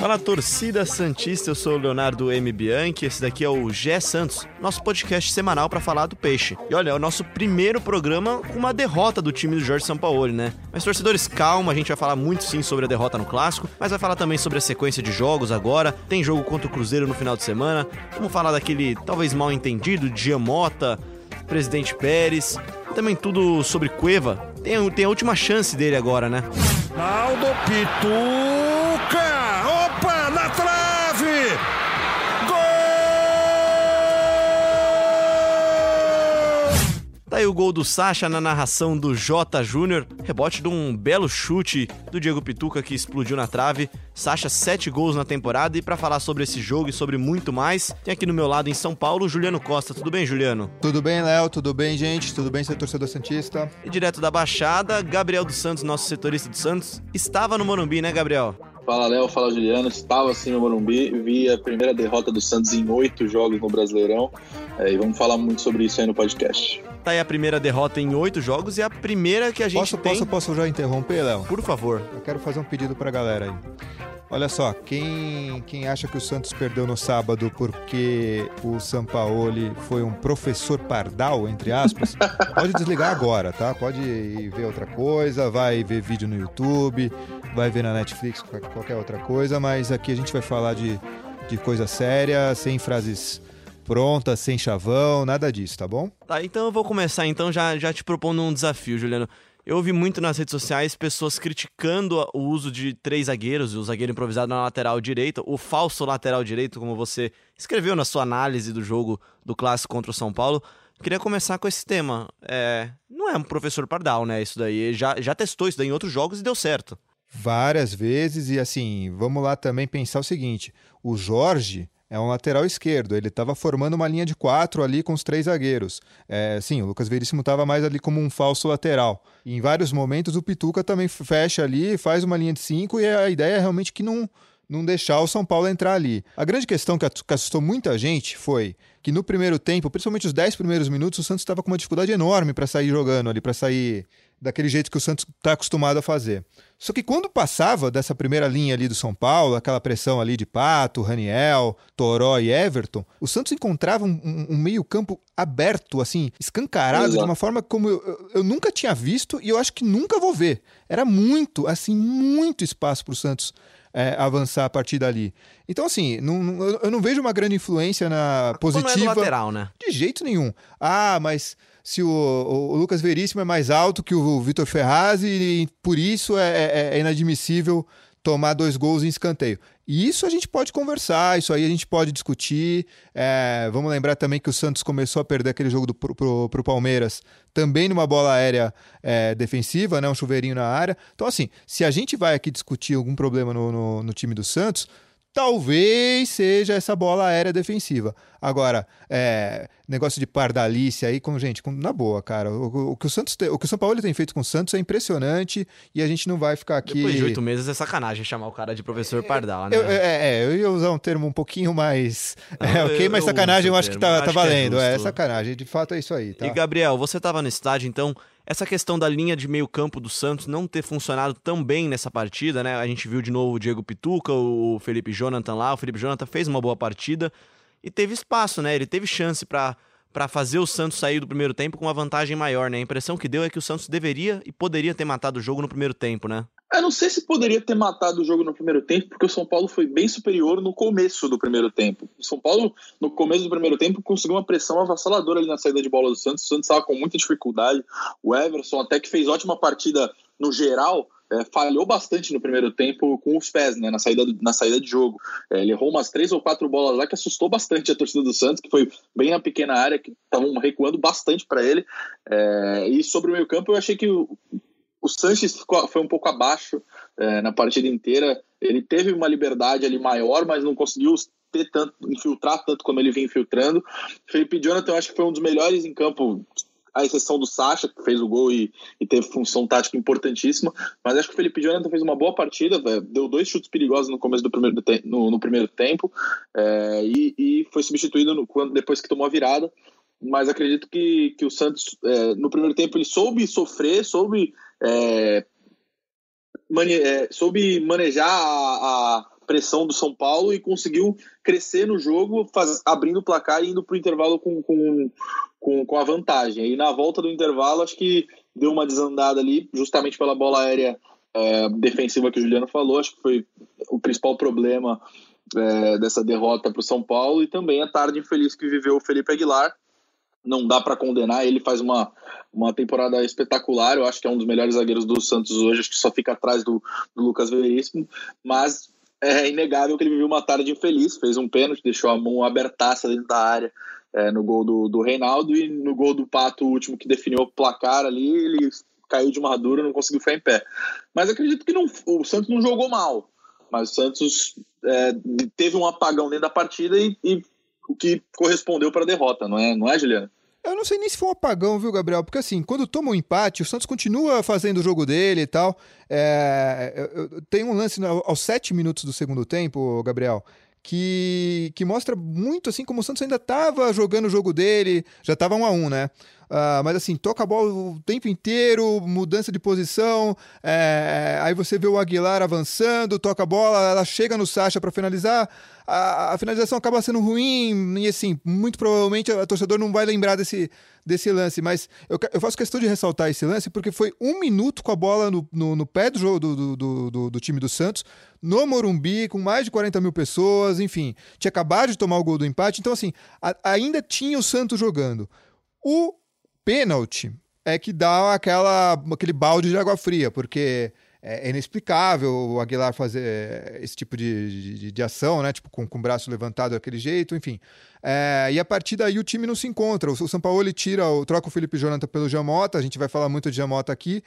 Fala torcida Santista, eu sou o Leonardo M. Bianchi, esse daqui é o Gé Santos, nosso podcast semanal para falar do peixe. E olha, é o nosso primeiro programa com uma derrota do time do Jorge Sampaoli, né? Mas torcedores, calma, a gente vai falar muito sim sobre a derrota no clássico, mas vai falar também sobre a sequência de jogos agora. Tem jogo contra o Cruzeiro no final de semana. Vamos falar daquele talvez mal entendido Giamota, Presidente Pérez, também tudo sobre Cueva. Tem, tem a última chance dele agora, né? Aldo Pituca! Tá aí o gol do Sacha na narração do J Júnior, rebote de um belo chute do Diego Pituca que explodiu na trave. Sacha, sete gols na temporada e para falar sobre esse jogo e sobre muito mais, tem aqui no meu lado em São Paulo Juliano Costa. Tudo bem, Juliano? Tudo bem, Léo? Tudo bem, gente? Tudo bem, ser torcedor Santista? E direto da Baixada, Gabriel dos Santos, nosso setorista do Santos, estava no Morumbi, né, Gabriel? Fala Léo, fala Juliano. Estava assim no Morumbi, vi a primeira derrota do Santos em oito jogos no Brasileirão é, e vamos falar muito sobre isso aí no podcast. Tá aí a primeira derrota em oito jogos e a primeira que a gente posso, tem. Posso, posso já interromper, Léo? Por favor. Eu quero fazer um pedido pra galera aí. Olha só, quem, quem acha que o Santos perdeu no sábado porque o Sampaoli foi um professor pardal, entre aspas, pode desligar agora, tá? Pode ir ver outra coisa, vai ver vídeo no YouTube, vai ver na Netflix, qualquer outra coisa, mas aqui a gente vai falar de, de coisa séria, sem frases prontas, sem chavão, nada disso, tá bom? Tá, então eu vou começar então já, já te propondo um desafio, Juliano. Eu ouvi muito nas redes sociais pessoas criticando o uso de três zagueiros, o zagueiro improvisado na lateral direita, o falso lateral direito, como você escreveu na sua análise do jogo do clássico contra o São Paulo. Queria começar com esse tema. É, não é um professor Pardal, né? Isso daí. Já, já testou isso daí em outros jogos e deu certo. Várias vezes, e assim, vamos lá também pensar o seguinte: o Jorge é um lateral esquerdo. Ele estava formando uma linha de quatro ali com os três zagueiros. É, sim, o Lucas Veríssimo estava mais ali como um falso lateral. E em vários momentos o Pituca também fecha ali, faz uma linha de cinco e a ideia é realmente que não, não deixar o São Paulo entrar ali. A grande questão que assustou muita gente foi que no primeiro tempo, principalmente os dez primeiros minutos, o Santos estava com uma dificuldade enorme para sair jogando ali, para sair daquele jeito que o Santos está acostumado a fazer. Só que quando passava dessa primeira linha ali do São Paulo, aquela pressão ali de Pato, Raniel, Toró e Everton, o Santos encontrava um, um meio-campo aberto, assim, escancarado, Exato. de uma forma como eu, eu, nunca tinha visto e eu acho que nunca vou ver. Era muito, assim, muito espaço para o Santos é, avançar a partir dali. Então, assim, não, eu não vejo uma grande influência na positiva. Não é lateral, né? De jeito nenhum. Ah, mas se o, o, Lucas Veríssimo é mais alto que o Vitor Ferraz e, por isso é, é, é, inadmissível tomar dois gols em escanteio. E isso a gente pode conversar, isso aí a gente pode discutir. É, vamos lembrar também que o Santos começou a perder aquele jogo do, pro, pro, pro Palmeiras também numa bola aérea é, defensiva, né, um chuveirinho na área. Então, assim, se a gente vai aqui discutir algum problema no, no, no time do Santos, talvez seja essa bola aérea defensiva. Agora, é, negócio de pardalice aí, com gente, com, na boa, cara. O, o, que o Santos tem, o que o São Paulo tem feito com o Santos é impressionante e a gente não vai ficar aqui. Depois de oito meses é sacanagem chamar o cara de professor Pardal, né? Eu, é, é, eu ia usar um termo um pouquinho mais. Não, é, ok, eu, mas sacanagem eu, acho que tá, tá valendo. É, é, sacanagem, de fato é isso aí. Tá? E Gabriel, você tava no estádio, então essa questão da linha de meio campo do Santos não ter funcionado tão bem nessa partida, né? A gente viu de novo o Diego Pituca, o Felipe Jonathan lá. O Felipe Jonathan fez uma boa partida e teve espaço, né? Ele teve chance para para fazer o Santos sair do primeiro tempo com uma vantagem maior, né? A impressão que deu é que o Santos deveria e poderia ter matado o jogo no primeiro tempo, né? Eu não sei se poderia ter matado o jogo no primeiro tempo, porque o São Paulo foi bem superior no começo do primeiro tempo. O São Paulo, no começo do primeiro tempo, conseguiu uma pressão avassaladora ali na saída de bola do Santos. O Santos estava com muita dificuldade. O Everson, até que fez ótima partida no geral, é, falhou bastante no primeiro tempo com os pés, né, na saída, na saída de jogo. É, ele errou umas três ou quatro bolas lá que assustou bastante a torcida do Santos, que foi bem na pequena área, que estavam recuando bastante para ele. É, e sobre o meio campo, eu achei que o, Sanches ficou, foi um pouco abaixo é, na partida inteira. Ele teve uma liberdade ali maior, mas não conseguiu ter tanto, infiltrar tanto como ele vinha infiltrando. Felipe Jonathan, eu acho que foi um dos melhores em campo, à exceção do Sacha, que fez o gol e, e teve função tática importantíssima. Mas acho que o Felipe Jonathan fez uma boa partida, deu dois chutes perigosos no começo do primeiro, no, no primeiro tempo é, e, e, foi substituído no, quando, depois que tomou a virada. mas acredito que, que o Santos, é, no primeiro tempo, ele soube sofrer, soube, é, mane é, soube manejar a, a, pressão do São Paulo e conseguiu crescer no jogo, faz, abrindo o placar e indo para o intervalo com, com, com, com a vantagem. E na volta do intervalo, acho que deu uma desandada ali, justamente pela bola aérea é, defensiva que o Juliano falou, acho que foi o principal problema é, dessa derrota para o São Paulo e também a tarde infeliz que viveu o Felipe Aguilar. Não dá para condenar, ele faz uma, uma temporada espetacular. Eu acho que é um dos melhores zagueiros do Santos hoje, acho que só fica atrás do, do Lucas Veríssimo, mas é inegável que ele viveu uma tarde infeliz. Fez um pênalti, deixou a mão abertaça dentro da área é, no gol do, do Reinaldo e no gol do Pato, o último que definiu o placar ali, ele caiu de madura, não conseguiu ficar em pé. Mas acredito que não, o Santos não jogou mal, mas o Santos é, teve um apagão dentro da partida e, e o que correspondeu para a derrota, não é, não é, Juliano? Eu não sei nem se foi um apagão, viu, Gabriel? Porque assim, quando toma um empate, o Santos continua fazendo o jogo dele e tal. É, tem um lance aos sete minutos do segundo tempo, Gabriel, que, que mostra muito assim como o Santos ainda estava jogando o jogo dele, já estava um a um, né? Uh, mas assim, toca a bola o tempo inteiro, mudança de posição. É, aí você vê o Aguilar avançando, toca a bola, ela chega no Sacha para finalizar. A, a, finalização acaba sendo ruim, e assim, muito provavelmente o torcedor não vai lembrar desse, desse lance. Mas eu, eu faço questão de ressaltar esse lance porque foi um minuto com a bola no, no, no pé do, jogo, do, do, do, do time do Santos, no Morumbi, com mais de 40 mil pessoas, enfim, tinha acabado de tomar o gol do empate. Então, assim, a, ainda tinha o Santos jogando. O pênalti é que dá aquela, aquele balde de água fria, porque é inexplicável o Aguilar fazer esse tipo de, de, de ação, né? Tipo, com, com o braço levantado daquele jeito, enfim. É, e a partir daí o time não se encontra. O, o São Paulo ele tira, troca o Felipe Jonathan pelo Jamota, a gente vai falar muito de Jamota aqui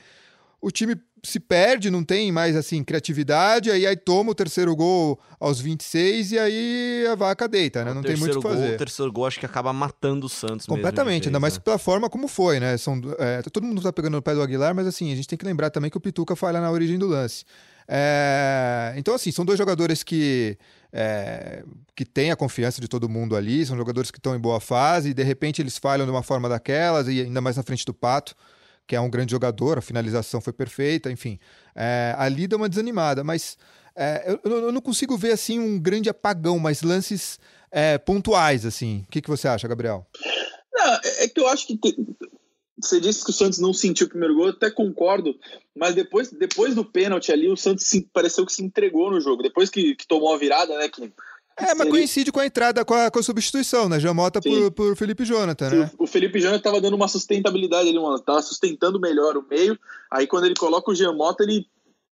o time se perde, não tem mais assim criatividade, aí, aí toma o terceiro gol aos 26 e aí a vaca deita, né? Não tem muito o que fazer. Gol, o terceiro gol acho que acaba matando o Santos Completamente, ainda mais né? pela forma como foi, né? São, é, todo mundo tá pegando no pé do Aguilar, mas assim, a gente tem que lembrar também que o Pituca falha na origem do lance. É, então, assim, são dois jogadores que, é, que têm a confiança de todo mundo ali, são jogadores que estão em boa fase, e de repente eles falham de uma forma daquelas, e ainda mais na frente do Pato que é um grande jogador, a finalização foi perfeita, enfim. É, ali deu uma desanimada, mas é, eu, eu, não consigo ver assim um grande apagão, mas lances é, pontuais, assim. O que, que você acha, Gabriel? Não, é, é que eu acho que você disse que o Santos não sentiu o primeiro gol, eu até concordo, mas depois, depois do pênalti ali, o Santos se, pareceu que se entregou no jogo. Depois que, que tomou a virada, né? Que é, mas coincide com a entrada, com a, com a substituição, né? Jamota por, por Felipe Jonathan, né? o Felipe Jonathan tava dando uma sustentabilidade ali, mano. Tava sustentando melhor o meio. Aí quando ele coloca o Jamota, ele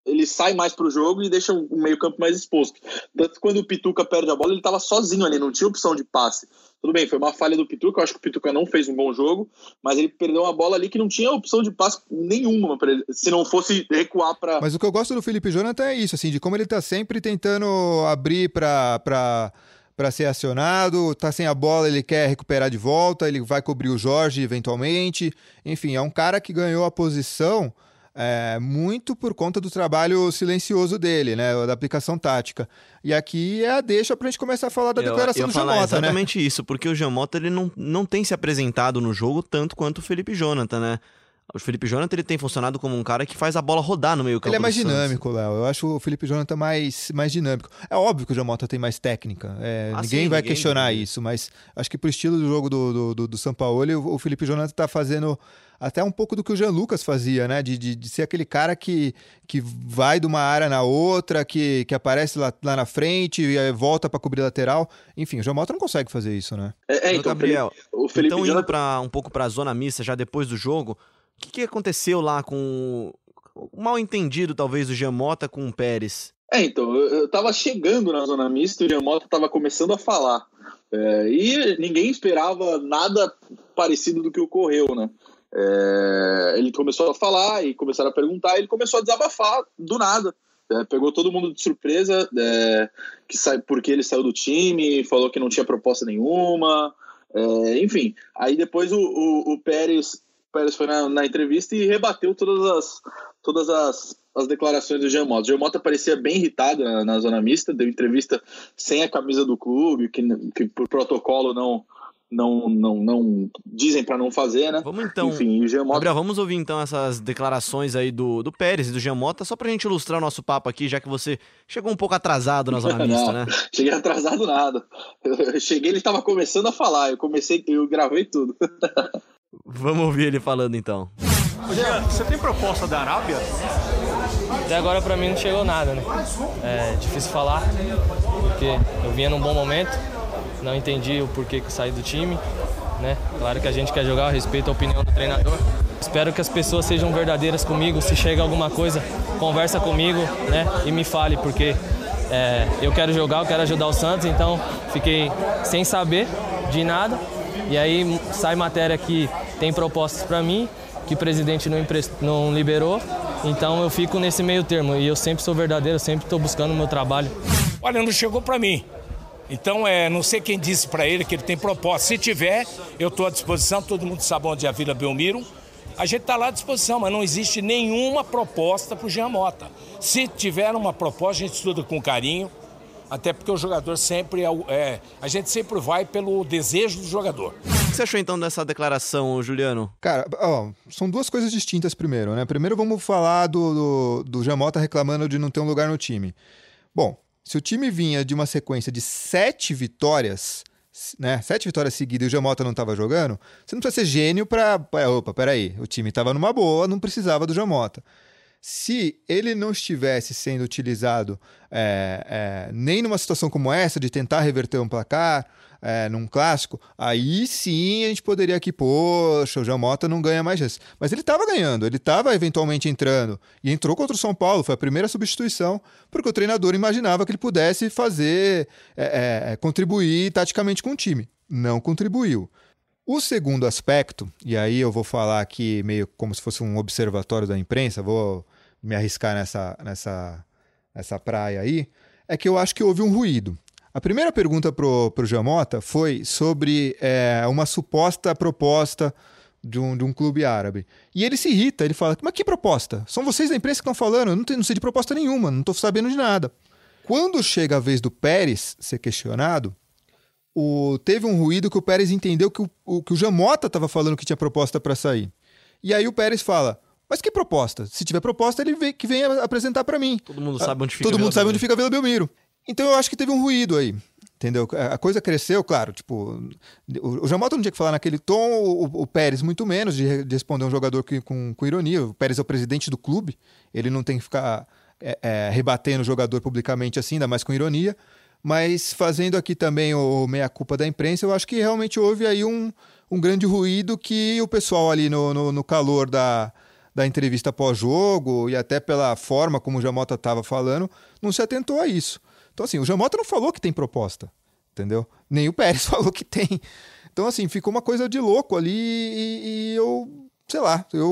ele sai mais pro jogo e deixa o meio-campo mais exposto. Tanto quando o Pituca perde a bola, ele estava sozinho ali, não tinha opção de passe. Tudo bem, foi uma falha do Pituca, eu acho que o Pituca não fez um bom jogo, mas ele perdeu uma bola ali que não tinha opção de passe nenhuma para ele, se não fosse recuar para. Mas o que eu gosto do Felipe Jonathan é isso, assim, de como ele tá sempre tentando abrir para para para ser acionado, tá sem a bola, ele quer recuperar de volta, ele vai cobrir o Jorge eventualmente. Enfim, é um cara que ganhou a posição é, muito por conta do trabalho silencioso dele, né, da aplicação tática. E aqui é a deixa para a gente começar a falar da eu, declaração eu do Jamota, exatamente né? Exatamente isso, porque o Jamota ele não, não tem se apresentado no jogo tanto quanto o Felipe Jonathan, né? O Felipe Jonathan ele tem funcionado como um cara que faz a bola rodar no meio campo. Ele é mais dinâmico, Léo. Eu acho o Felipe Jonathan mais, mais dinâmico. É óbvio que o Jamota tem mais técnica. É, ah, ninguém sim, vai ninguém questionar isso, mas acho que pro estilo do jogo do, do, do, do São Paulo, o Felipe Jonathan está fazendo até um pouco do que o Jean Lucas fazia, né? De, de, de, ser aquele cara que, que vai de uma área na outra, que, que aparece lá, lá na frente e volta para cobrir lateral. Enfim, o João Mota não consegue fazer isso, né? É, é então, Gabriel, o Felipe então indo pra, um pouco para a zona mista já depois do jogo, que, que aconteceu lá com o mal entendido, talvez, do Jean Mota com o Pérez? É, então, eu, eu tava chegando na zona mista e o Jean Mota tava começando a falar. É, e ninguém esperava nada parecido do que ocorreu, né? É, ele começou a falar e começaram a perguntar, e ele começou a desabafar do nada. É, pegou todo mundo de surpresa, é, que sai, porque ele saiu do time, falou que não tinha proposta nenhuma, é, enfim. Aí depois o, o, o Pérez, Pérez foi na, na, entrevista e rebateu todas as, todas as, as declarações do Giamota. O Giamota parecia bem irritado na, na, zona mista, deu entrevista sem a camisa do clube, que, que por protocolo não não, não, não dizem para não fazer, né? Vamos então. Enfim, o Jean Mota... Gabriel, vamos ouvir então essas declarações aí do, do Pérez e do Jean Mota, só pra gente ilustrar o nosso papo aqui, já que você chegou um pouco atrasado na zona mista, né? Cheguei atrasado nada. Eu cheguei, ele estava começando a falar, eu comecei, eu gravei tudo. vamos ouvir ele falando então. Jean, você tem proposta da Arábia? Até agora pra mim não chegou nada, né? É difícil falar, porque eu vinha num bom momento, não entendi o porquê que eu saí do time, né? Claro que a gente quer jogar, eu respeito a opinião do treinador. Espero que as pessoas sejam verdadeiras comigo, se chega alguma coisa, conversa comigo, né? E me fale, porque é, eu quero jogar, eu quero ajudar o Santos, então fiquei sem saber de nada. E aí sai matéria que tem propostas para mim, que o presidente não, não liberou, então eu fico nesse meio termo e eu sempre sou verdadeiro, sempre estou buscando o meu trabalho. Olha, não chegou para mim. Então, é, não sei quem disse para ele que ele tem proposta. Se tiver, eu estou à disposição. Todo mundo sabe onde é a Vila Belmiro. A gente está lá à disposição, mas não existe nenhuma proposta para o Jean Mota. Se tiver uma proposta, a gente estuda com carinho, até porque o jogador sempre é, é, a gente sempre vai pelo desejo do jogador. O que você achou então dessa declaração, Juliano? Cara, ó, são duas coisas distintas primeiro, né? Primeiro vamos falar do, do, do Jamota reclamando de não ter um lugar no time. Bom, se o time vinha de uma sequência de sete vitórias, né? Sete vitórias seguidas e o Jamota não estava jogando, você não precisa ser gênio para. Opa, peraí, o time estava numa boa, não precisava do Jamota. Se ele não estivesse sendo utilizado é, é, nem numa situação como essa, de tentar reverter um placar, é, num clássico, aí sim a gente poderia aqui, poxa, o João Mota não ganha mais vezes. Mas ele estava ganhando, ele estava eventualmente entrando. E entrou contra o São Paulo, foi a primeira substituição, porque o treinador imaginava que ele pudesse fazer, é, é, contribuir taticamente com o time. Não contribuiu. O segundo aspecto, e aí eu vou falar aqui meio como se fosse um observatório da imprensa, vou me arriscar nessa, nessa, nessa praia aí, é que eu acho que houve um ruído. A primeira pergunta pro, pro Jamota foi sobre é, uma suposta proposta de um, de um clube árabe. E ele se irrita, ele fala, mas que proposta? São vocês da imprensa que estão falando, eu não, tenho, não sei de proposta nenhuma, não estou sabendo de nada. Quando chega a vez do Pérez ser questionado, o, teve um ruído que o Pérez entendeu que o, o que o Jamota estava falando que tinha proposta para sair. E aí o Pérez fala, mas que proposta? Se tiver proposta, ele vem, que venha apresentar para mim. Todo mundo sabe onde fica Todo mundo sabe onde fica a Vila Belmiro. Então eu acho que teve um ruído aí. Entendeu? A coisa cresceu, claro. Tipo, o Jamota não tinha que falar naquele tom, o, o Pérez muito menos de, de, responder um jogador que, com, com ironia. O Pérez é o presidente do clube, ele não tem que ficar é, é, rebatendo o jogador publicamente assim, ainda mais com ironia. Mas fazendo aqui também o meia-culpa da imprensa, eu acho que realmente houve aí um, um grande ruído que o pessoal ali no, no, no calor da, da entrevista pós-jogo e até pela forma como o Jamota estava falando, não se atentou a isso. Então, assim, o Jamota não falou que tem proposta, entendeu? Nem o Pérez falou que tem. Então, assim, ficou uma coisa de louco ali e, e eu, sei lá, eu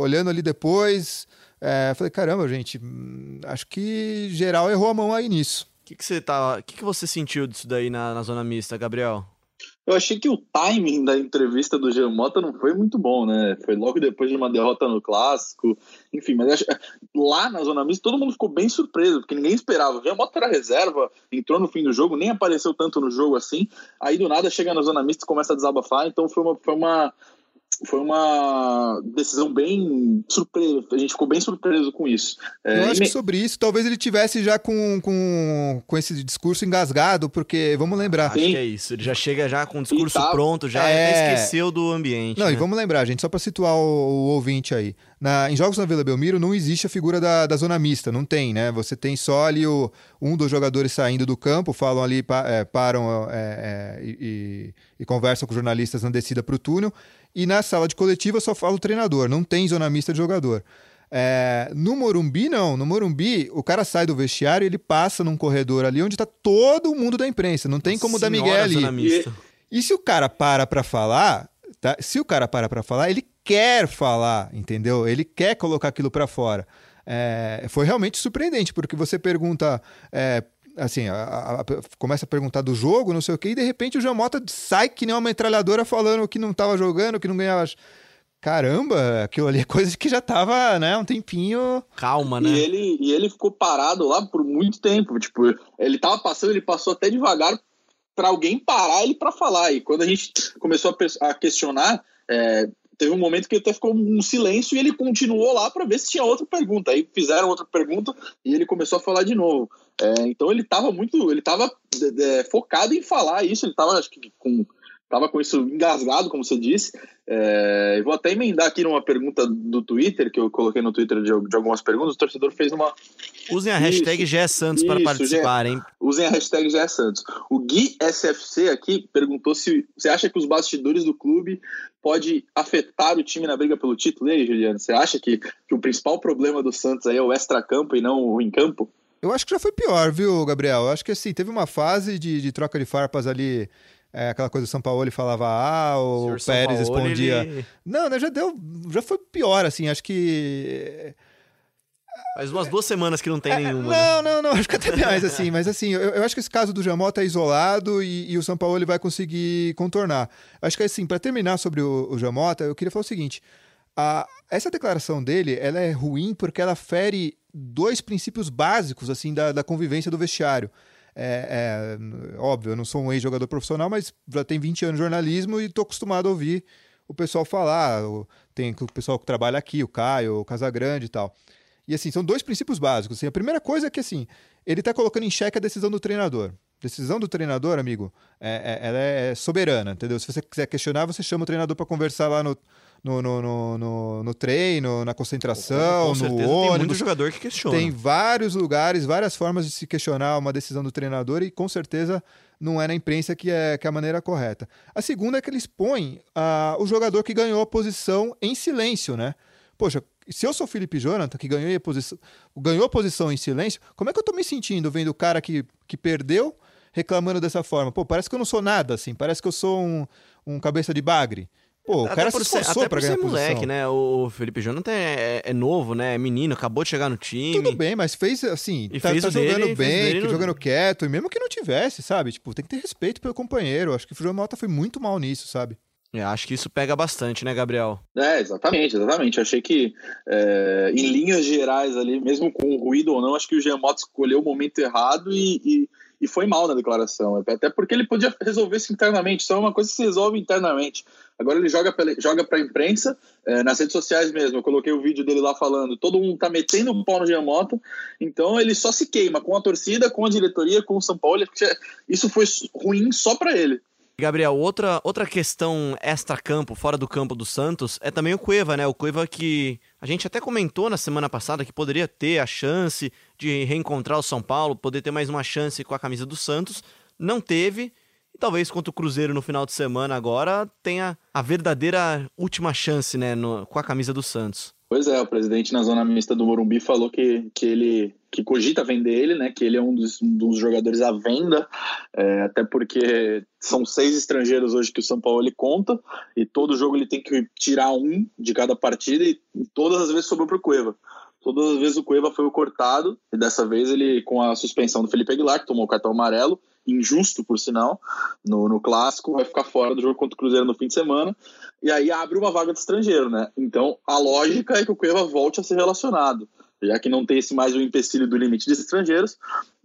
olhando ali depois, é, falei, caramba, gente, hum, acho que geral errou a mão aí nisso. O que, que você tá. que, que você sentiu disso daí na, na zona mista, Gabriel? Eu achei que o timing da entrevista do Jean Mota não foi muito bom, né? Foi logo depois de uma derrota no clássico. Enfim, mas acho, lá na Zona Mista todo mundo ficou bem surpreso, porque ninguém esperava. O Jean Mota era reserva, entrou no fim do jogo, nem apareceu tanto no jogo assim. Aí do nada chega na Zona Mista e começa a desabafar. Então foi uma, foi uma, foi uma decisão bem surpresa. A gente ficou bem surpreso com isso. É, Eu acho que sobre isso, talvez ele tivesse já com, com, com esse discurso engasgado, porque vamos lembrar. Acho que é isso. Ele já chega já com o discurso tá... pronto, já é... esqueceu do ambiente. Não, né? e vamos lembrar, gente, só para situar o, o, ouvinte aí. Na, em jogos na Vila Belmiro não existe a figura da, da zona mista, não tem, né? Você tem só ali o, um dos jogadores saindo do campo, falam ali, é, param é, é, e, e, conversam com jornalistas na descida para o túnel. E na sala de coletiva só fala o treinador, não tem zona mista de jogador. É, no Morumbi, não. No Morumbi, o cara sai do vestiário e ele passa num corredor ali onde está todo mundo da imprensa. Não tem como dar Miguel ali. E, e, se o cara para para falar, tá? se o cara para para falar, ele quer falar, entendeu? Ele quer colocar aquilo para fora. É, foi realmente surpreendente, porque você pergunta é, assim, a, a, a, começa a perguntar do jogo, não sei o quê, e de repente o Jamota sai que nem uma metralhadora falando que não estava jogando, que não ganhava. Caramba, aquilo ali é coisa que já tava, né, um tempinho. Calma, né? E ele, e ele ficou parado lá por muito tempo. Tipo, ele tava passando, ele passou até devagar para alguém parar ele para falar. E quando a gente começou a, a questionar, é, teve um momento que até ficou um silêncio e ele continuou lá para ver se tinha outra pergunta. Aí fizeram outra pergunta e ele começou a falar de novo. É, então ele estava muito, ele estava é, focado em falar isso. Ele estava, acho que com Tava com isso engasgado, como você disse. É, vou até emendar aqui numa pergunta do Twitter, que eu coloquei no Twitter de, de algumas perguntas. O torcedor fez uma. Usem a hashtag GESantos para participar, hein? Usem a hashtag GESantos. O Gui SFC aqui perguntou se você acha que os bastidores do clube pode afetar o time na briga pelo título. E aí, Juliano, você acha que, que o principal problema do Santos aí é o extra-campo e não o em-campo? Eu acho que já foi pior, viu, Gabriel? Eu acho que assim, teve uma fase de, de troca de farpas ali é, aquela coisa do São Paulo ele falava A, o, o Pérez respondia. Ele... Não, né, já deu. Já foi pior, assim, acho que. Faz umas duas semanas que não tem é, nenhuma. Não, né? não, não, acho que até mais, assim. Mas assim, eu, eu, acho que esse caso do Jamota é isolado e, e, o São Paulo ele vai conseguir contornar. Acho que assim, para terminar sobre o, o Jamota, eu queria falar o seguinte: a, essa declaração dele ela é ruim porque ela fere dois princípios básicos assim da, da convivência do vestiário. É, é, óbvio, eu não sou um ex-jogador profissional, mas já tem 20 anos de jornalismo e estou acostumado a ouvir o pessoal falar. Tem o pessoal que trabalha aqui, o Caio, o Casagrande e tal. E assim, são dois princípios básicos. Assim, a primeira coisa é que assim, ele está colocando em xeque a decisão do treinador. Decisão do treinador, amigo, é, é, ela é soberana, entendeu? Se você quiser questionar, você chama o treinador para conversar lá no, no, no, no, no, no treino, na concentração, no ônibus. Tem muito jogador que questiona. Tem vários lugares, várias formas de se questionar uma decisão do treinador e com certeza não é na imprensa que é, que é a maneira correta. A segunda é que eles põem uh, o jogador que ganhou a posição em silêncio, né? Poxa, se eu sou o Felipe Jonathan, que ganhou a posição, ganhou a posição em silêncio, como é que eu tô me sentindo vendo o cara que, que perdeu reclamando dessa forma? Pô, parece que eu não sou nada, assim, parece que eu sou um, um cabeça de bagre. Pô, o até cara se esforçou ser, pra ganhar ser moleque, né? O Felipe Jonathan é, é, novo, né? É menino, acabou de chegar no time. Tudo bem, mas fez assim, e tá, fez tá jogando dele, bem, no... jogando quieto, e mesmo que não tivesse, sabe? Tipo, tem que ter respeito pelo companheiro. Acho que o João Malta foi muito mal nisso, sabe? Eu acho que isso pega bastante, né, Gabriel? É, exatamente, exatamente. Eu achei que, é, em linhas gerais ali, mesmo com ruído ou não, acho que o Giamotto escolheu o momento errado e, e e foi mal na declaração, até porque ele podia resolver isso internamente, isso é uma coisa que se resolve internamente. Agora ele joga para joga a imprensa, é, nas redes sociais mesmo, eu coloquei o vídeo dele lá falando, todo mundo tá metendo o pau no Giamotto, então ele só se queima com a torcida, com a diretoria, com o São Paulo, isso foi ruim só para ele. Gabriel, outra, outra questão extra-campo, fora do campo do Santos, é também o Cueva, né? O Cueva que a gente até comentou na semana passada que poderia ter a chance de reencontrar o São Paulo, poder ter mais uma chance com a camisa do Santos. Não teve. E talvez contra o Cruzeiro no final de semana agora tenha a verdadeira última chance, né? No, com a camisa do Santos. Pois é, o presidente na zona mista do Morumbi falou que, que ele que cogita vender ele, né? Que ele é um dos, um dos jogadores à venda, é, até porque são seis estrangeiros hoje que o São Paulo ele conta e todo jogo ele tem que tirar um de cada partida e todas as vezes sobrou para o Cueva. Todas as vezes o Cueva foi o cortado e dessa vez ele com a suspensão do Felipe Aguilar que tomou o cartão amarelo injusto, por sinal, no, no clássico, vai ficar fora do jogo contra o Cruzeiro no fim de semana, e aí abre uma vaga de estrangeiro, né? Então a lógica é que o Cueva volte a ser relacionado. Já que não tem esse mais o um empecilho do limite de estrangeiros,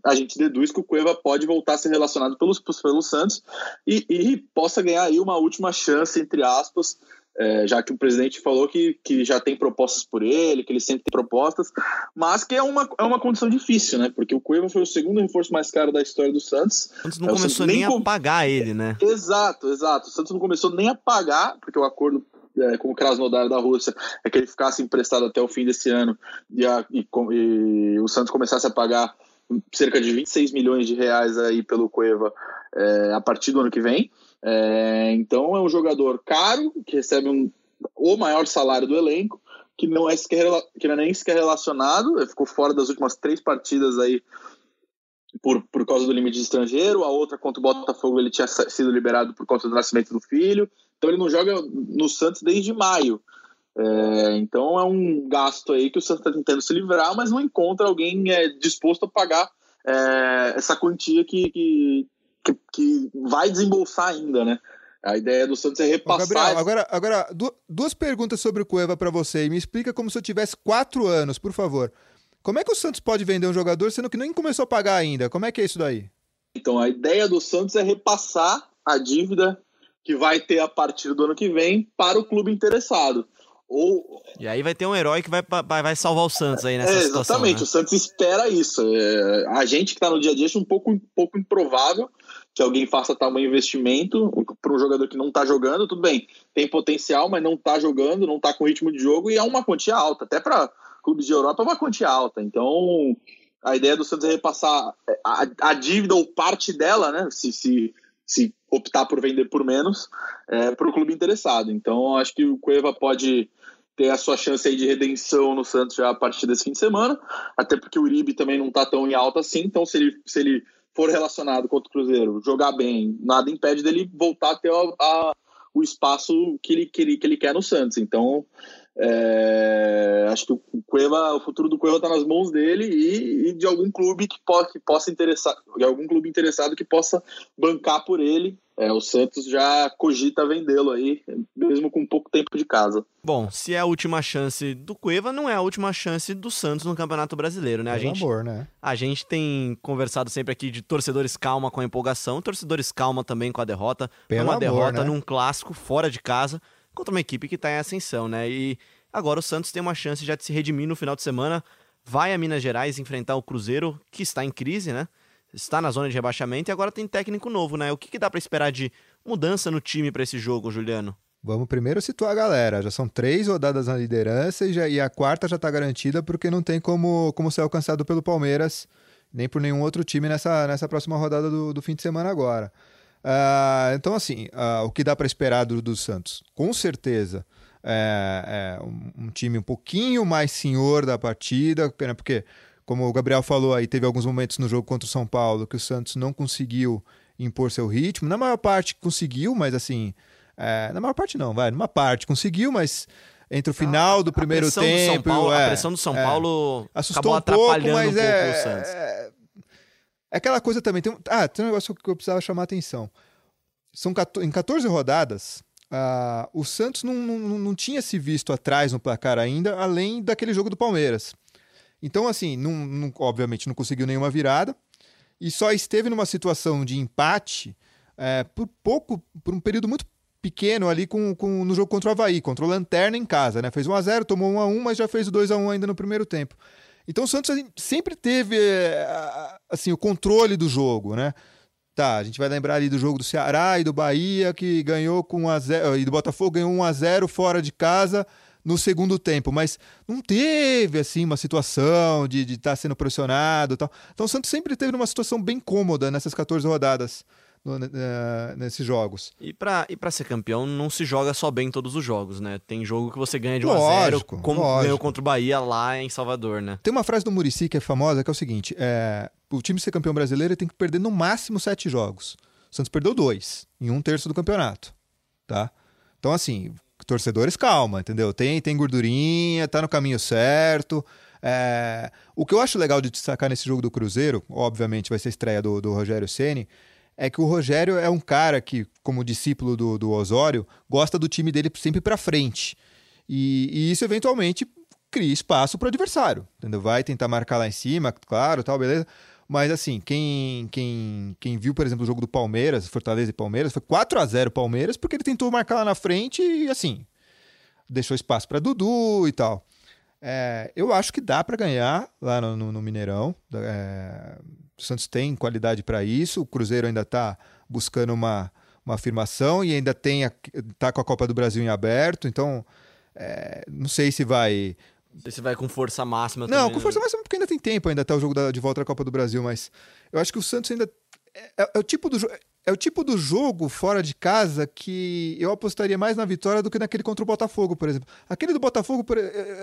a gente deduz que o Cueva pode voltar a ser relacionado pelos, pelos Santos e, e possa ganhar aí uma última chance, entre aspas, é, já que o presidente falou que, que já tem propostas por ele, que ele sempre tem propostas, mas que é uma, é uma condição difícil, né? Porque o Cueva foi o segundo reforço mais caro da história do Santos. O Santos não é, começou nem, nem a pagar ele, né? Exato, exato. O Santos não começou nem a pagar, porque o acordo é, com o Krasnodar da Rússia é que ele ficasse emprestado até o fim desse ano e, a, e, e o Santos começasse a pagar cerca de 26 milhões de reais aí pelo Cueva é, a partir do ano que vem. É, então é um jogador caro, que recebe um, o maior salário do elenco, que não é, sequer, que não é nem sequer relacionado, ficou fora das últimas três partidas aí por, por causa do limite de estrangeiro, a outra contra o Botafogo ele tinha sido liberado por conta do nascimento do filho, então ele não joga no Santos desde maio. É, então é um gasto aí que o Santos está tentando se livrar, mas não encontra alguém é, disposto a pagar é, essa quantia que, que, que, que vai desembolsar ainda, né? A ideia do Santos é repassar. Gabriel, agora, agora duas perguntas sobre o Cueva para você. E me explica como se eu tivesse quatro anos, por favor. Como é que o Santos pode vender um jogador sendo que nem começou a pagar ainda? Como é que é isso daí? Então a ideia do Santos é repassar a dívida que vai ter a partir do ano que vem para o clube interessado. Ou... E aí vai ter um herói que vai, vai, vai salvar o Santos aí nessa é, situação. Exatamente, né? o Santos espera isso. É, a gente que está no dia a dia acha um pouco, um pouco improvável que alguém faça tamanho investimento para um jogador que não está jogando. Tudo bem, tem potencial, mas não está jogando, não está com ritmo de jogo e é uma quantia alta. Até para clubes de Europa é uma quantia alta. Então a ideia do Santos é repassar a, a dívida ou parte dela, né? Se, se, se optar por vender por menos, é, para o clube interessado. Então acho que o Cueva pode ter a sua chance aí de redenção no Santos já a partir desse fim de semana, até porque o Uribe também não está tão em alta assim, então se ele, se ele for relacionado contra o Cruzeiro, jogar bem, nada impede dele voltar a ter a, a, o espaço que ele, que, ele, que ele quer no Santos. Então, é, acho que o Cueva, o futuro do Cueva está nas mãos dele e, e, de algum clube que, po que possa interessar, de algum clube interessado que possa bancar por ele. É, o Santos já cogita vendê-lo aí, mesmo com pouco tempo de casa. Bom, se é a última chance do Cueva, não é a última chance do Santos no Campeonato Brasileiro, né? A Pelo gente, amor, né? a gente tem conversado sempre aqui de torcedores calma com a empolgação, torcedores calma também com a derrota. Pelo uma amor, derrota né? num clássico fora de casa contra uma equipe que está em ascensão, né? E agora o Santos tem uma chance já de se redimir no final de semana. Vai a Minas Gerais enfrentar o Cruzeiro, que está em crise, né? Está na zona de rebaixamento e agora tem técnico novo, né? O que, que dá para esperar de mudança no time para esse jogo, Juliano? Vamos primeiro situar a galera. Já são três rodadas na liderança e, já, e a quarta já está garantida porque não tem como, como ser alcançado pelo Palmeiras nem por nenhum outro time nessa, nessa próxima rodada do, do fim de semana agora. Uh, então, assim, uh, o que dá para esperar do, do Santos? Com certeza é, é um, um, time um pouquinho mais senhor da partida, né, porque, como o Gabriel falou aí, teve alguns momentos no jogo contra o São Paulo que o Santos não conseguiu impor seu ritmo. Na maior parte conseguiu, mas assim. É, na maior parte não, vai. Numa parte conseguiu, mas entre o final do primeiro tempo. Do Paulo, é, a pressão do São é, Paulo assustou acabou um atrapalhando pouco, mas um pouco é, o Santos. É, aquela coisa também. Tem, ah, tem um negócio que eu precisava chamar a atenção. São em 14 rodadas, uh, o Santos não, não, não tinha se visto atrás no placar ainda, além daquele jogo do Palmeiras. Então, assim, não, não, obviamente não conseguiu nenhuma virada e só esteve numa situação de empate é, por pouco, por um período muito pequeno ali com, com, no jogo contra o Havaí, contra o Lanterna em casa, né? Fez 1x0, tomou 1x1, mas já fez o 2x1 ainda no primeiro tempo. Então o Santos assim, sempre teve assim, o controle do jogo, né? Tá, a gente vai lembrar ali do jogo do Ceará e do Bahia, que ganhou com 1 a 0 e do Botafogo ganhou 1 a 0 fora de casa no segundo tempo, mas não teve assim uma situação de estar tá sendo pressionado, tal. Então o Santos sempre teve uma situação bem cômoda nessas 14 rodadas nesses jogos. E para e pra ser campeão, não se joga só bem todos os jogos, né? Tem jogo que você ganha de 1 a 0 como lógico. ganhou contra o Bahia lá em Salvador, né? Tem uma frase do Murici que é famosa, que é o seguinte: é, o time ser campeão brasileiro tem que perder no máximo sete jogos. O Santos perdeu dois, em um terço do campeonato. Tá? Então, assim, torcedores, calma, entendeu? Tem, tem gordurinha, tá no caminho certo. É... O que eu acho legal de destacar nesse jogo do Cruzeiro, obviamente vai ser a estreia do, do Rogério Ceni é que o Rogério é um cara que, como discípulo do, do Osório, gosta do time dele sempre para frente. E, e, isso eventualmente cria espaço para o adversário, entendeu? Vai tentar marcar lá em cima, claro, tal, beleza. Mas assim, quem, quem, quem viu, por exemplo, o jogo do Palmeiras, Fortaleza e Palmeiras, foi 4 a 0 Palmeiras, porque ele tentou marcar lá na frente e assim, deixou espaço para Dudu e tal. É, eu acho que dá para ganhar lá no, no, no Mineirão. É, o Santos tem qualidade para isso. O Cruzeiro ainda está buscando uma, uma afirmação e ainda tem está com a Copa do Brasil em aberto. Então, é, não sei se vai. Não sei se vai com força máxima. Não, também, com força máxima porque ainda tem tempo ainda até o jogo da, de volta da Copa do Brasil. Mas eu acho que o Santos ainda é, é, é o tipo do é o tipo do jogo fora de casa que eu apostaria mais na vitória do que naquele contra o Botafogo, por exemplo. Aquele do Botafogo, por...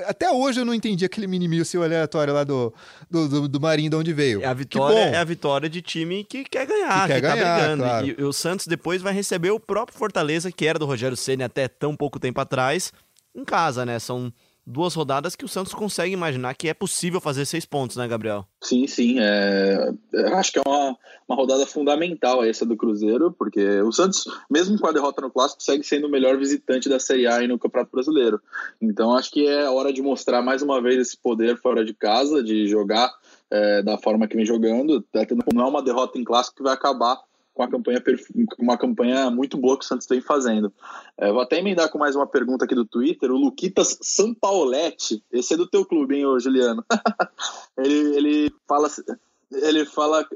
Até hoje eu não entendi aquele mini seu aleatório lá do, do, do, do Marinho, de onde veio. É a vitória, é a vitória de time que quer ganhar, que, quer que tá ganhar, brigando. Claro. E, e, o Santos depois vai receber o próprio Fortaleza, que era do Rogério Ceni até tão pouco tempo atrás, em casa, né? São duas rodadas que o Santos consegue imaginar que é possível fazer seis pontos, né, Gabriel? Sim, sim. É... Acho que é uma, uma rodada fundamental essa do Cruzeiro, porque o Santos, mesmo com a derrota no Clássico, segue sendo o melhor visitante da Série A no Campeonato Brasileiro. Então acho que é hora de mostrar mais uma vez esse poder fora de casa, de jogar é, da forma que vem jogando. Não é uma derrota em Clássico que vai acabar com a campanha uma campanha muito boa que o Santos vem fazendo. É, vou até emendar com mais uma pergunta aqui do Twitter. O Luquitas Sampaoletti, esse é do teu clube, hein, ô Juliano? ele, ele fala, ele fala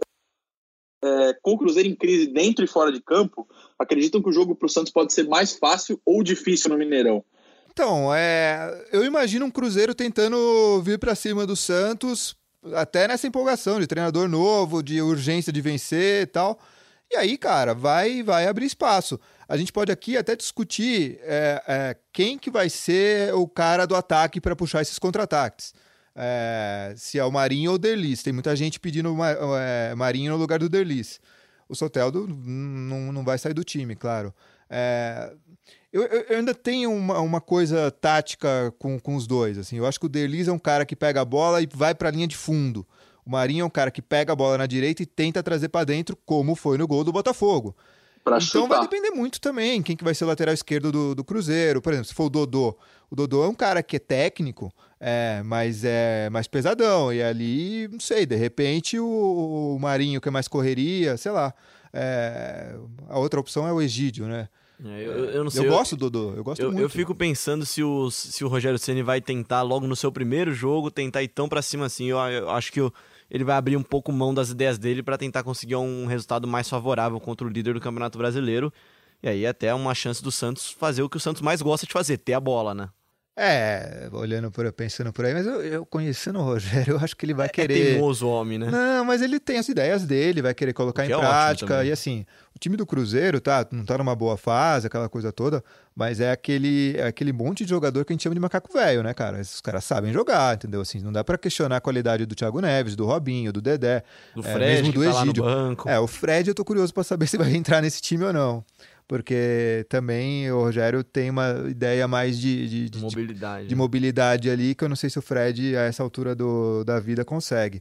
é, com o Cruzeiro em crise dentro e fora de campo, acreditam que o jogo para o Santos pode ser mais fácil ou difícil no Mineirão? Então, é, eu imagino um Cruzeiro tentando vir para cima do Santos, até nessa empolgação de treinador novo, de urgência de vencer e tal. E aí, cara, vai, vai abrir espaço. A gente pode aqui até discutir é, é, quem que vai ser o cara do ataque para puxar esses contra-ataques. É, se é o Marinho ou o Derlis. Tem muita gente pedindo é, Marinho no lugar do Derlis. O Soteldo não, não vai sair do time, claro. É, eu, eu, ainda tenho uma, uma coisa tática com, com os dois. Assim. Eu acho que o Derlis é um cara que pega a bola e vai para a linha de fundo. O Marinho é um cara que pega a bola na direita e tenta trazer para dentro, como foi no gol do Botafogo. Pra então chutar. vai depender muito também quem que vai ser o lateral esquerdo do, do Cruzeiro. Por exemplo, se for o Dodô. O Dodô é um cara que é técnico, é, mas é mais pesadão. E ali, não sei, de repente o, o Marinho, que é mais correria, sei lá. É, a outra opção é o Egídio, né? É, eu, eu, não sei. Eu, gosto, Dodô. Eu gosto eu, muito. Eu fico pensando se o, se o Rogério Ceni vai tentar, logo no seu primeiro jogo, tentar ir tão pra cima assim. Eu, eu acho que o ele vai abrir um pouco mão das ideias dele para tentar conseguir um resultado mais favorável contra o líder do Campeonato Brasileiro. E aí até uma chance do Santos fazer o que o Santos mais gosta de fazer, ter a bola, né? É, olhando por pensando por aí, mas eu, eu conhecendo o Rogério, eu acho que ele vai é, querer. É teimoso homem, né? Não, mas ele tem as ideias dele, vai querer colocar em é prática. E assim, o time do Cruzeiro, tá? Não tá numa boa fase, aquela coisa toda, mas é aquele, é aquele monte de jogador que a gente chama de macaco velho, né, cara? Esses caras sabem jogar, entendeu? Assim, não dá para questionar a qualidade do Thiago Neves, do Robinho, do Dedé, do é, Fred, mesmo do tá Egídio. É, o Fred eu tô curioso para saber se vai entrar nesse time ou não porque também o Rogério tem uma ideia mais de, de, de, mobilidade. de, mobilidade ali, que eu não sei se o Fred, a essa altura do, da vida, consegue.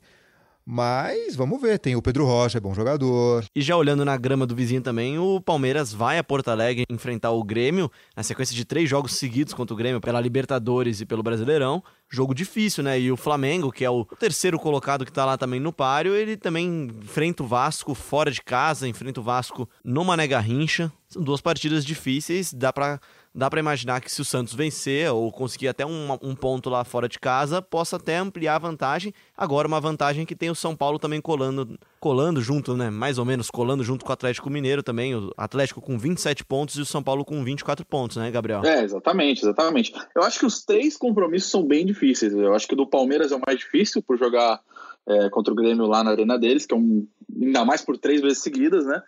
Mas vamos ver, tem o Pedro Rocha, é bom jogador. E já olhando na grama do vizinho também, o Palmeiras vai a Porto Alegre enfrentar o Grêmio, na sequência de três jogos seguidos contra o Grêmio, pela Libertadores e pelo Brasileirão. Jogo difícil, né? E o Flamengo, que é o terceiro colocado que tá lá também no páreo, ele também enfrenta o Vasco fora de casa, enfrenta o Vasco no Mané Garrincha. São duas partidas difíceis, dá para dá para imaginar que se o Santos vencer ou conseguir até um, um, ponto lá fora de casa, possa até ampliar a vantagem. Agora, uma vantagem que tem o São Paulo também colando, colando junto, né? Mais ou menos colando junto com o Atlético Mineiro também. O Atlético com 27 pontos e o São Paulo com 24 pontos, né, Gabriel? É, exatamente, exatamente. Eu acho que os três compromissos são bem difíceis. Eu acho que o do Palmeiras é o mais difícil por jogar é, contra o Grêmio lá na arena deles, que é um ainda mais por três vezes seguidas, né?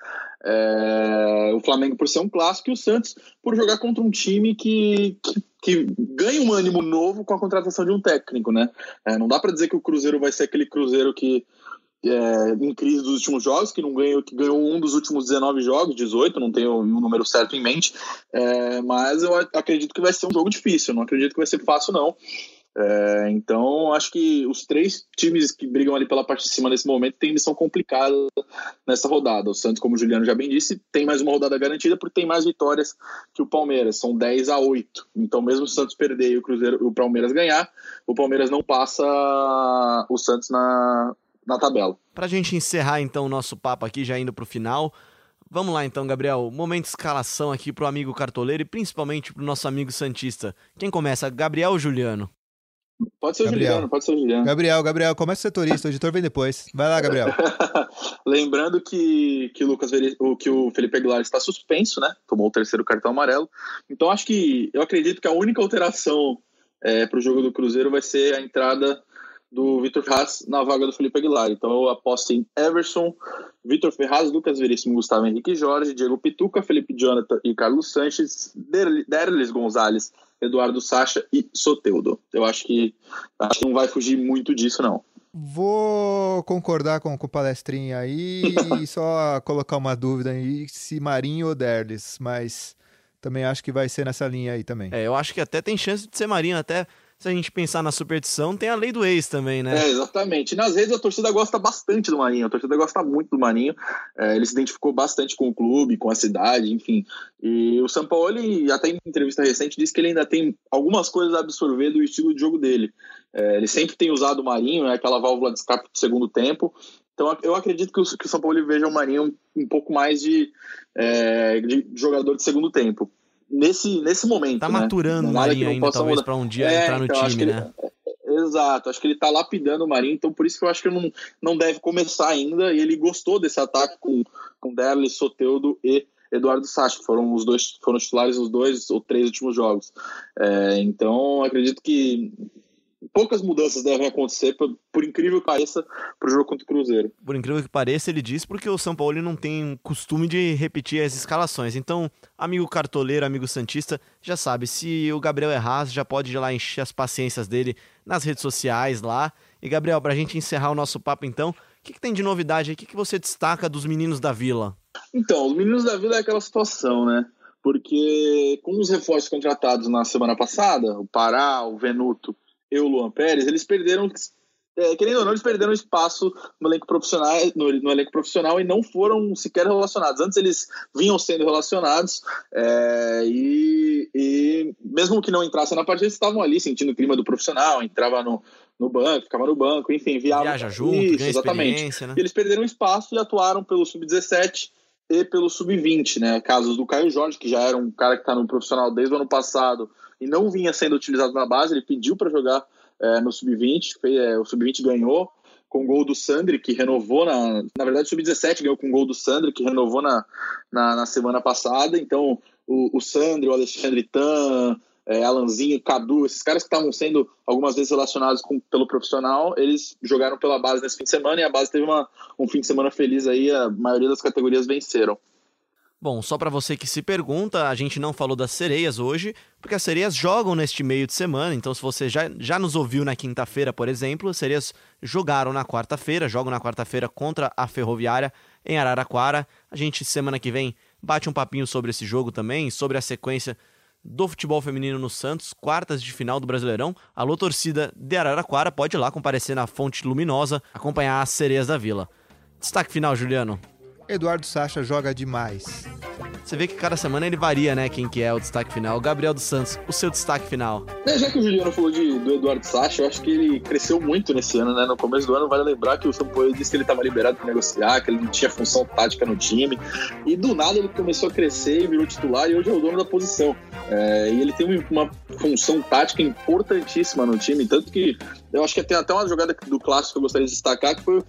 É, o Flamengo por ser um clássico e o Santos por jogar contra um time que, que, que ganha um ânimo novo com a contratação de um técnico, né? É, não dá para dizer que o Cruzeiro vai ser aquele Cruzeiro que é, em crise dos últimos jogos, que não ganhou, que ganhou um dos últimos 19 jogos, 18, não tenho o número certo em mente, é, mas eu acredito que vai ser um jogo difícil, não acredito que vai ser fácil, não. É, então, acho que os três times que brigam ali pela parte de cima nesse momento têm missão complicada nessa rodada. O Santos, como o Juliano já bem disse, tem mais uma rodada garantida porque tem mais vitórias que o Palmeiras, são 10 a 8. Então, mesmo o Santos perder e o Cruzeiro, o Palmeiras ganhar, o Palmeiras não passa o Santos na, na tabela. Para a gente encerrar então o nosso papo aqui, já indo para o final, Vamos lá então, Gabriel. Momento de escalação aqui para o amigo cartoleiro e principalmente para o nosso amigo Santista. Quem começa? Gabriel ou Juliano? Pode ser Gabriel. o Juliano, pode ser o Juliano. Gabriel, Gabriel, começa setorista, o editor vem depois. Vai lá, Gabriel. Lembrando que, que, o Lucas que o Felipe Aguilar está suspenso, né? Tomou o terceiro cartão amarelo. Então acho que eu acredito que a única alteração é, para o jogo do Cruzeiro vai ser a entrada do Vitor Ferraz na vaga do Felipe Aguilar. Então eu aposto em Everson, Vitor Ferraz, Lucas Veríssimo, Gustavo Henrique Jorge, Diego Pituca, Felipe Jonathan e Carlos Sanches, Derlis Gonzalez Eduardo Sacha e Soteudo. Eu acho que, acho que não vai fugir muito disso, não. Vou concordar com, com o palestrinha aí e só colocar uma dúvida aí se Marinho ou Derlis, mas também acho que vai ser nessa linha aí também. É, eu acho que até tem chance de ser Marinho, até se a gente pensar na superstição, tem a lei do ex também, né? É, exatamente. Nas redes a torcida gosta bastante do Marinho, a torcida gosta muito do Marinho. É, ele se identificou bastante com o clube, com a cidade, enfim. E o São Paulo, até em entrevista recente, disse que ele ainda tem algumas coisas a absorver do estilo de jogo dele. É, ele sempre tem usado o Marinho, é aquela válvula de escape do segundo tempo. Então eu acredito que o, que o São Paulo veja o Marinho um, um pouco mais de, é, de jogador de segundo tempo nesse, nesse momento. Tá né? maturando o Marinho ainda, talvez, para um dia é, entrar no então, time, né? Ele, exato, acho que ele tá lapidando o Marinho, então por isso que eu acho que não, não deve começar ainda. E ele gostou desse ataque com, com Derli, Soteudo e Eduardo Sacha, foram os dois, foram titulares os dois ou três últimos jogos. É, então acredito que poucas mudanças devem acontecer, por, por incrível que pareça, para o jogo contra o Cruzeiro. Por incrível que pareça, ele diz porque o São Paulo não tem costume de repetir as escalações. Então, amigo cartoleiro, amigo Santista, já sabe, se o Gabriel errar, já pode ir lá encher as paciências dele nas redes sociais lá. E, Gabriel, para a gente encerrar o nosso papo então, o que, que tem de novidade aí? O que, que você destaca dos meninos da Vila? Então, os meninos da Vila é aquela situação, né? Porque com os reforços contratados na semana passada, o Pará, o Venuto e o Luan Pérez, eles perderam, é, querendo ou não, eles perderam espaço no elenco profissional, no, no, elenco profissional e não foram sequer relacionados. Antes eles vinham sendo relacionados é, e, e, mesmo que não entrassem na partida, eles estavam ali sentindo o clima do profissional, entrava no, no banco, ficava no banco, enfim, viava. Viaja junto, isso, exatamente. Né? eles perderam espaço e atuaram pelo sub-17 e pelo sub-20, né? Casos do Caio Jorge, que já era um cara que está no profissional desde o ano passado e não vinha sendo utilizado na base, ele pediu para jogar é, no sub-20, é, o sub-20 ganhou com gol do Sandri, que renovou na. Na verdade, o sub-17 ganhou com gol do Sandri, que renovou na, na, na semana passada. Então, o, o Sandri, o Alexandre Tan, é, Alanzinho, Cadu, esses caras que estavam sendo algumas vezes relacionados com, pelo profissional, eles jogaram pela base nesse fim de semana e a base teve uma, um fim de semana feliz aí, a maioria das categorias venceram. Bom, só para você que se pergunta, a gente não falou das sereias hoje, porque as sereias jogam neste meio de semana. Então, se você já, já nos ouviu na quinta-feira, por exemplo, as sereias jogaram na quarta-feira, jogam na quarta-feira contra a Ferroviária em Araraquara. A gente, semana que vem, bate um papinho sobre esse jogo também, sobre a sequência do futebol feminino no Santos, quartas de final do Brasileirão. Alô, torcida de Araraquara, pode ir lá comparecer na Fonte Luminosa, acompanhar as sereias da vila. Destaque final, Juliano. Eduardo Sacha joga demais. Você vê que cada semana ele varia, né? Quem que é o destaque final. Gabriel dos Santos, o seu destaque final. É, já que o Juliano falou de, do Eduardo Sacha, eu acho que ele cresceu muito nesse ano, né? No começo do ano, vale lembrar que o Sampaio disse que ele estava liberado para negociar, que ele não tinha função tática no time. E do nada ele começou a crescer e virou titular e hoje é o dono da posição. É, e ele tem uma função tática importantíssima no time, tanto que eu acho que tem até uma jogada do clássico que eu gostaria de destacar, que foi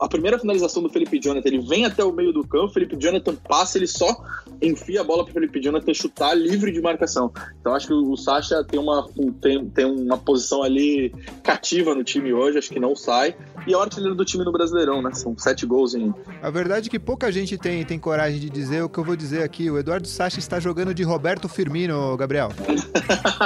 a primeira finalização do Felipe Jonathan, ele vem até o meio do campo, Felipe Jonathan passa, ele só enfia a bola para Felipe Jonathan chutar livre de marcação. Então acho que o Sacha tem uma, tem, tem uma posição ali cativa no time hoje, acho que não sai. E é o artilheiro do time no Brasileirão, né? São sete gols em. A verdade é que pouca gente tem, tem coragem de dizer o que eu vou dizer aqui. O Eduardo Sacha está jogando de Roberto Firmino, Gabriel.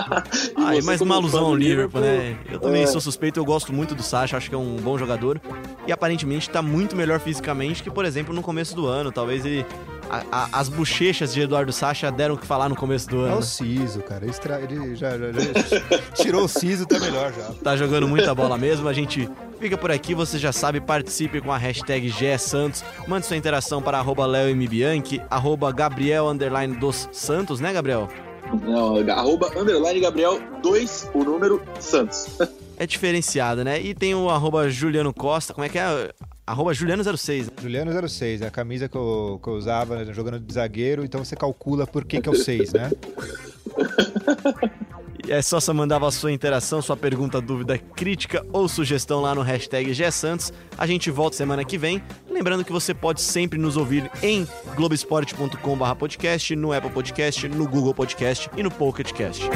Ai, mas uma alusão ao Liverpool, né? Eu também é. sou suspeito, eu gosto muito do Sacha, acho que é um bom jogador. E aparentemente está muito melhor fisicamente que, por exemplo, no começo do ano. Talvez ele. A, a, as bochechas de Eduardo Sacha deram o que falar no começo do ano. É o Ciso, cara. Ele já, já, já tirou o Ciso, tá melhor já. Tá jogando muita bola mesmo. A gente fica por aqui, você já sabe, participe com a hashtag GSantos. Mande sua interação para arroba LeoMBianchi, arroba Gabriel underline dos Santos, né, Gabriel? Não, arroba underline Gabriel 2, o número Santos. é diferenciado, né? E tem o arroba Juliano Costa, como é que é? Arroba Juliano06. Juliano06, é a camisa que eu, que eu usava jogando de zagueiro, então você calcula por que, que é o 6, né? E é só você mandar a sua interação, sua pergunta, dúvida, crítica ou sugestão lá no hashtag GSantos. A gente volta semana que vem. Lembrando que você pode sempre nos ouvir em globesport.com/podcast, no Apple Podcast, no Google Podcast e no Pocket Cast.